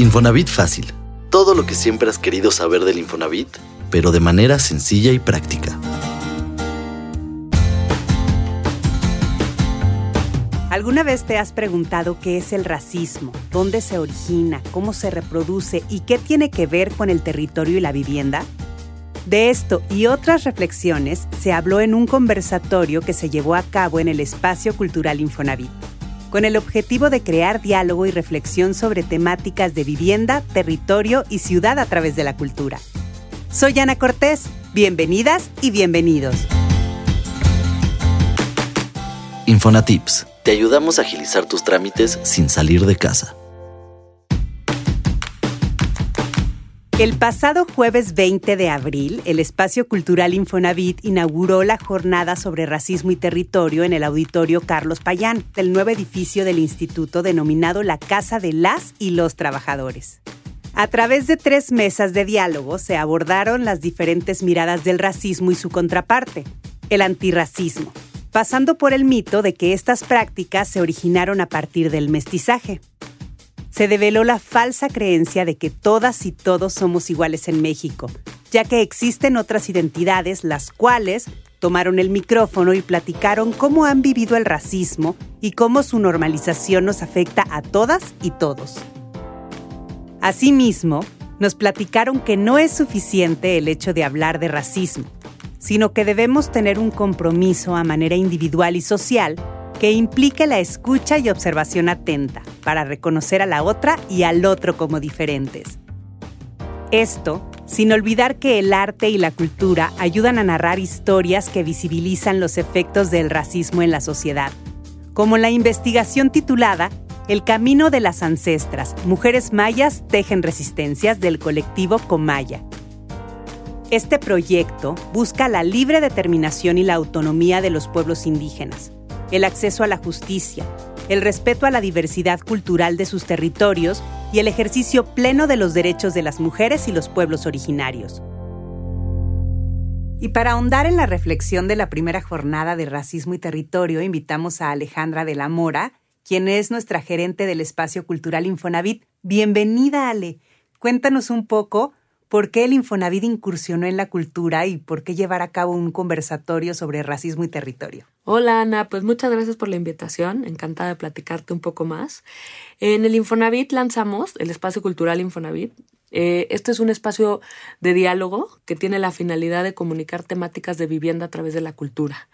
Infonavit Fácil. Todo lo que siempre has querido saber del Infonavit, pero de manera sencilla y práctica. ¿Alguna vez te has preguntado qué es el racismo, dónde se origina, cómo se reproduce y qué tiene que ver con el territorio y la vivienda? De esto y otras reflexiones se habló en un conversatorio que se llevó a cabo en el Espacio Cultural Infonavit con el objetivo de crear diálogo y reflexión sobre temáticas de vivienda, territorio y ciudad a través de la cultura. Soy Ana Cortés, bienvenidas y bienvenidos. Infonatips, te ayudamos a agilizar tus trámites sin salir de casa. El pasado jueves 20 de abril, el Espacio Cultural Infonavit inauguró la jornada sobre racismo y territorio en el auditorio Carlos Payán, del nuevo edificio del instituto denominado la Casa de las y los Trabajadores. A través de tres mesas de diálogo se abordaron las diferentes miradas del racismo y su contraparte, el antirracismo, pasando por el mito de que estas prácticas se originaron a partir del mestizaje se develó la falsa creencia de que todas y todos somos iguales en México, ya que existen otras identidades las cuales tomaron el micrófono y platicaron cómo han vivido el racismo y cómo su normalización nos afecta a todas y todos. Asimismo, nos platicaron que no es suficiente el hecho de hablar de racismo, sino que debemos tener un compromiso a manera individual y social que implique la escucha y observación atenta para reconocer a la otra y al otro como diferentes. Esto, sin olvidar que el arte y la cultura ayudan a narrar historias que visibilizan los efectos del racismo en la sociedad, como la investigación titulada El camino de las ancestras, mujeres mayas tejen resistencias del colectivo Comaya. Este proyecto busca la libre determinación y la autonomía de los pueblos indígenas, el acceso a la justicia, el respeto a la diversidad cultural de sus territorios y el ejercicio pleno de los derechos de las mujeres y los pueblos originarios. Y para ahondar en la reflexión de la primera jornada de Racismo y Territorio, invitamos a Alejandra de la Mora, quien es nuestra gerente del Espacio Cultural Infonavit. Bienvenida, Ale. Cuéntanos un poco por qué el Infonavit incursionó en la cultura y por qué llevar a cabo un conversatorio sobre racismo y territorio. Hola Ana, pues muchas gracias por la invitación, encantada de platicarte un poco más. En el Infonavit lanzamos el espacio cultural Infonavit. Eh, este es un espacio de diálogo que tiene la finalidad de comunicar temáticas de vivienda a través de la cultura.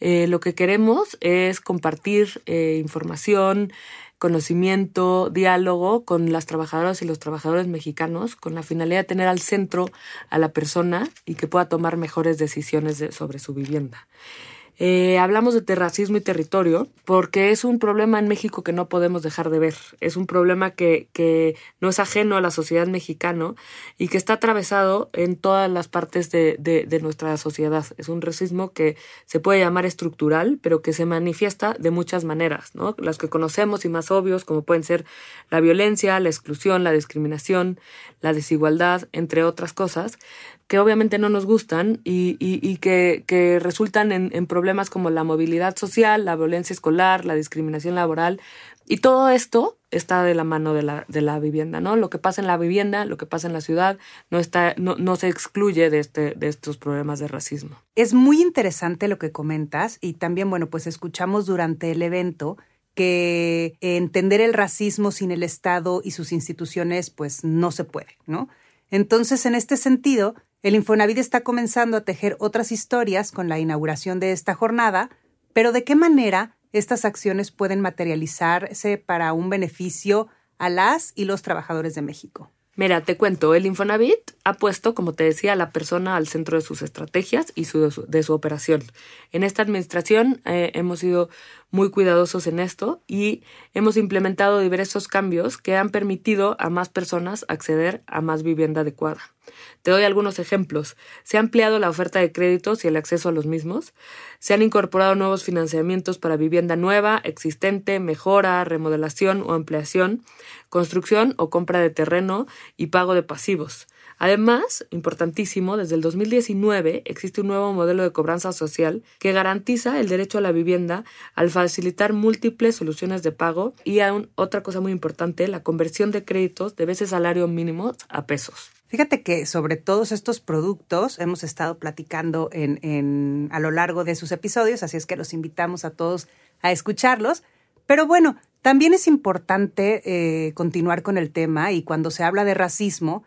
Eh, lo que queremos es compartir eh, información, conocimiento, diálogo con las trabajadoras y los trabajadores mexicanos con la finalidad de tener al centro a la persona y que pueda tomar mejores decisiones sobre su vivienda. Eh, hablamos de terracismo y territorio porque es un problema en México que no podemos dejar de ver. Es un problema que, que no es ajeno a la sociedad mexicana y que está atravesado en todas las partes de, de, de, nuestra sociedad. Es un racismo que se puede llamar estructural, pero que se manifiesta de muchas maneras, ¿no? Las que conocemos y más obvios, como pueden ser la violencia, la exclusión, la discriminación, la desigualdad, entre otras cosas, que obviamente no nos gustan y, y, que, que, resultan en, en, problemas como la movilidad social, la violencia escolar, la discriminación laboral. Y todo esto está de la mano de la, de la vivienda, ¿no? Lo que pasa en la vivienda, lo que pasa en la ciudad, no, está, no, no se excluye de, este, de estos problemas de racismo. Es muy interesante lo que comentas y también, bueno, pues escuchamos durante el evento que entender el racismo sin el Estado y sus instituciones, pues no se puede, ¿no? Entonces, en este sentido, el Infonavit está comenzando a tejer otras historias con la inauguración de esta jornada, pero ¿de qué manera estas acciones pueden materializarse para un beneficio a las y los trabajadores de México? Mira, te cuento, el Infonavit ha puesto, como te decía, a la persona al centro de sus estrategias y de su operación. En esta administración eh, hemos sido muy cuidadosos en esto y hemos implementado diversos cambios que han permitido a más personas acceder a más vivienda adecuada. Te doy algunos ejemplos. Se ha ampliado la oferta de créditos y el acceso a los mismos. Se han incorporado nuevos financiamientos para vivienda nueva, existente, mejora, remodelación o ampliación, construcción o compra de terreno y pago de pasivos. Además, importantísimo, desde el 2019 existe un nuevo modelo de cobranza social que garantiza el derecho a la vivienda al facilitar múltiples soluciones de pago y aún otra cosa muy importante, la conversión de créditos de veces salario mínimo a pesos. Fíjate que sobre todos estos productos hemos estado platicando en, a lo largo de sus episodios, así es que los invitamos a todos a escucharlos. Pero bueno, también es importante eh, continuar con el tema y cuando se habla de racismo,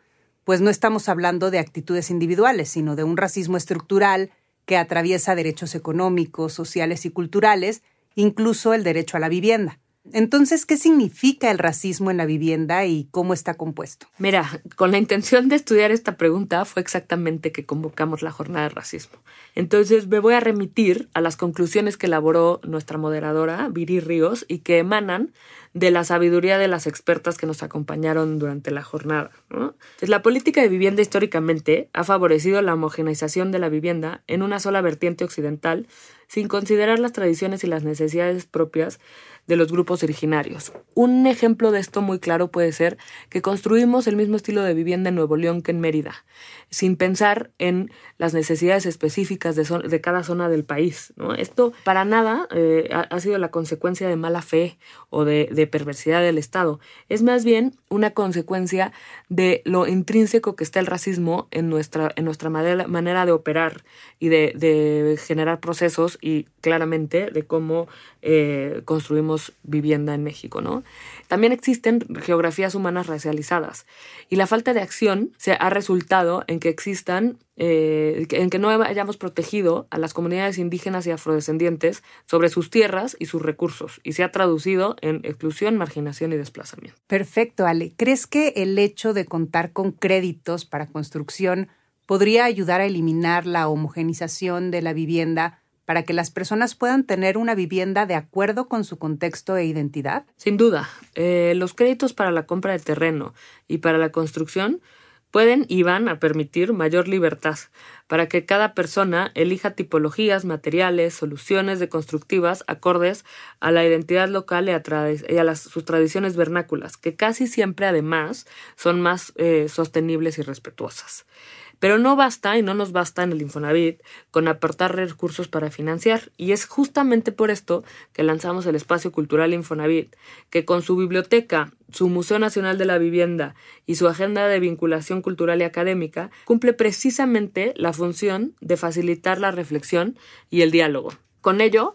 pues no estamos hablando de actitudes individuales, sino de un racismo estructural que atraviesa derechos económicos, sociales y culturales, incluso el derecho a la vivienda. Entonces, ¿qué significa el racismo en la vivienda y cómo está compuesto? Mira, con la intención de estudiar esta pregunta fue exactamente que convocamos la jornada de racismo. Entonces, me voy a remitir a las conclusiones que elaboró nuestra moderadora, Viri Ríos, y que emanan de la sabiduría de las expertas que nos acompañaron durante la jornada. la política de vivienda históricamente ha favorecido la homogeneización de la vivienda en una sola vertiente occidental, sin considerar las tradiciones y las necesidades propias de los grupos originarios. Un ejemplo de esto muy claro puede ser que construimos el mismo estilo de vivienda en Nuevo León que en Mérida, sin pensar en las necesidades específicas de, cada zona del país. Esto para nada eh, ha, sido la consecuencia de mala fe o de, perversidad del Estado. Es más bien una consecuencia de lo intrínseco que está el racismo en nuestra, en nuestra manera, de operar y de generar procesos y claramente de cómo eh, construimos vivienda en México, ¿no? También existen geografías humanas racializadas y la falta de acción se ha resultado en que existan, eh, en que no hayamos protegido a las comunidades indígenas y afrodescendientes sobre sus tierras y sus recursos y se ha traducido en exclusión, marginación y desplazamiento. Perfecto, Ale. ¿Crees que el hecho de contar con créditos para construcción podría ayudar a eliminar la homogenización de la vivienda para que las personas puedan tener una vivienda de acuerdo con su contexto e identidad? Sin duda. Eh, los créditos para la compra de terreno y para la construcción pueden y van a permitir mayor libertad para que cada persona elija tipologías, materiales, soluciones de constructivas acordes a la identidad local y a, sus tradiciones vernáculas, que casi siempre además son más eh, sostenibles y respetuosas. Pero no basta y no nos basta en el Infonavit con aportar recursos para financiar. Y es justamente por esto que lanzamos el Espacio Cultural Infonavit, que con su biblioteca, su Museo Nacional de la Vivienda y su agenda de vinculación cultural y académica, cumple precisamente la función de facilitar la reflexión y el diálogo. Con ello,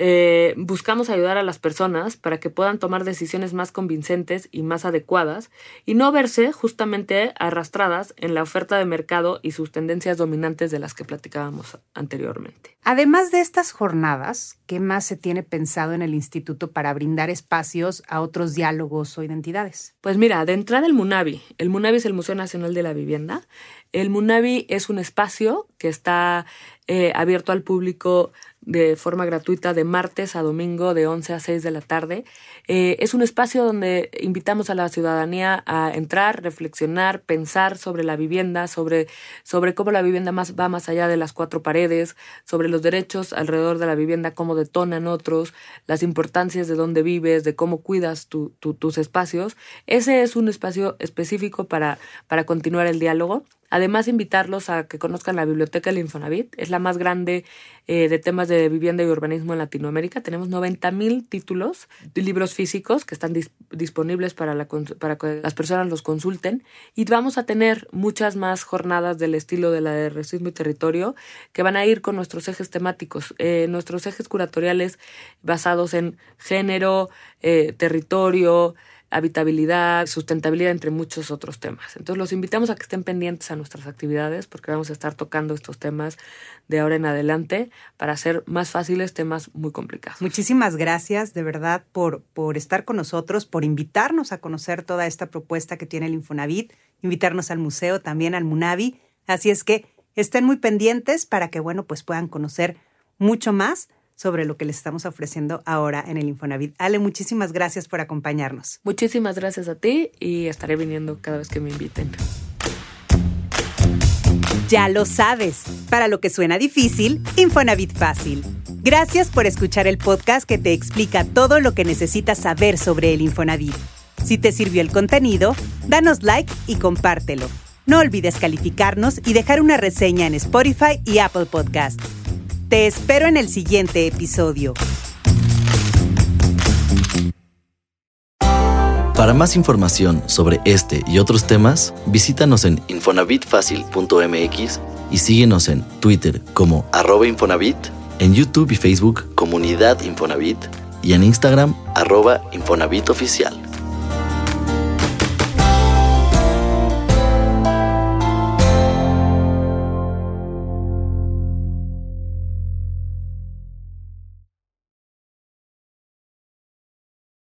eh, buscamos ayudar a las personas para que puedan tomar decisiones más convincentes y más adecuadas y no verse justamente arrastradas en la oferta de mercado y sus tendencias dominantes de las que platicábamos anteriormente. Además de estas jornadas, ¿qué más se tiene pensado en el instituto para brindar espacios a otros diálogos o identidades? Pues mira, de entrada el MUNAVI. El MUNAVI es el Museo Nacional de la Vivienda. El MUNAVI es un espacio que está eh, abierto al público de forma gratuita de martes a domingo de 11 a 6 de la tarde. Eh, es un espacio donde invitamos a la ciudadanía a entrar, reflexionar, pensar sobre la vivienda, sobre, sobre cómo la vivienda más, va más allá de las cuatro paredes, sobre los derechos alrededor de la vivienda, cómo detonan otros, las importancias de dónde vives, de cómo cuidas tus espacios. Ese es un espacio específico para, para continuar el diálogo. Además, invitarlos a que conozcan la biblioteca del Infonavit. Es la más grande eh, de temas de vivienda y urbanismo en Latinoamérica. Tenemos 90 mil títulos de libros físicos que están disponibles para, la, para que las personas los consulten. Y vamos a tener muchas más jornadas del estilo de la de racismo y territorio que van a ir con nuestros ejes temáticos, eh, nuestros ejes curatoriales basados en género, eh, territorio, habitabilidad, sustentabilidad, entre muchos otros temas. Entonces los invitamos a que estén pendientes a nuestras actividades porque vamos a estar tocando estos temas de ahora en adelante para hacer más fáciles temas muy complicados. Muchísimas gracias de verdad por, por estar con nosotros, por invitarnos a conocer toda esta propuesta que tiene el Infonavit, invitarnos al museo, también al Munavi. Así es que estén muy pendientes para que, bueno, pues puedan conocer mucho más sobre lo que les estamos ofreciendo ahora en el Infonavit. Ale, muchísimas gracias por acompañarnos. Muchísimas gracias a ti y estaré viniendo cada vez que me inviten. Ya lo sabes, para lo que suena difícil, Infonavit fácil. Gracias por escuchar el podcast que te explica todo lo que necesitas saber sobre el Infonavit. Si te sirvió el contenido, danos like y compártelo. No olvides calificarnos y dejar una reseña en Spotify y Apple Podcast. Te espero en el siguiente episodio. Para más información sobre este y otros temas, visítanos en infonavitfacil.mx y síguenos en Twitter como arroba Infonavit, en YouTube y Facebook Comunidad Infonavit y en Instagram arroba.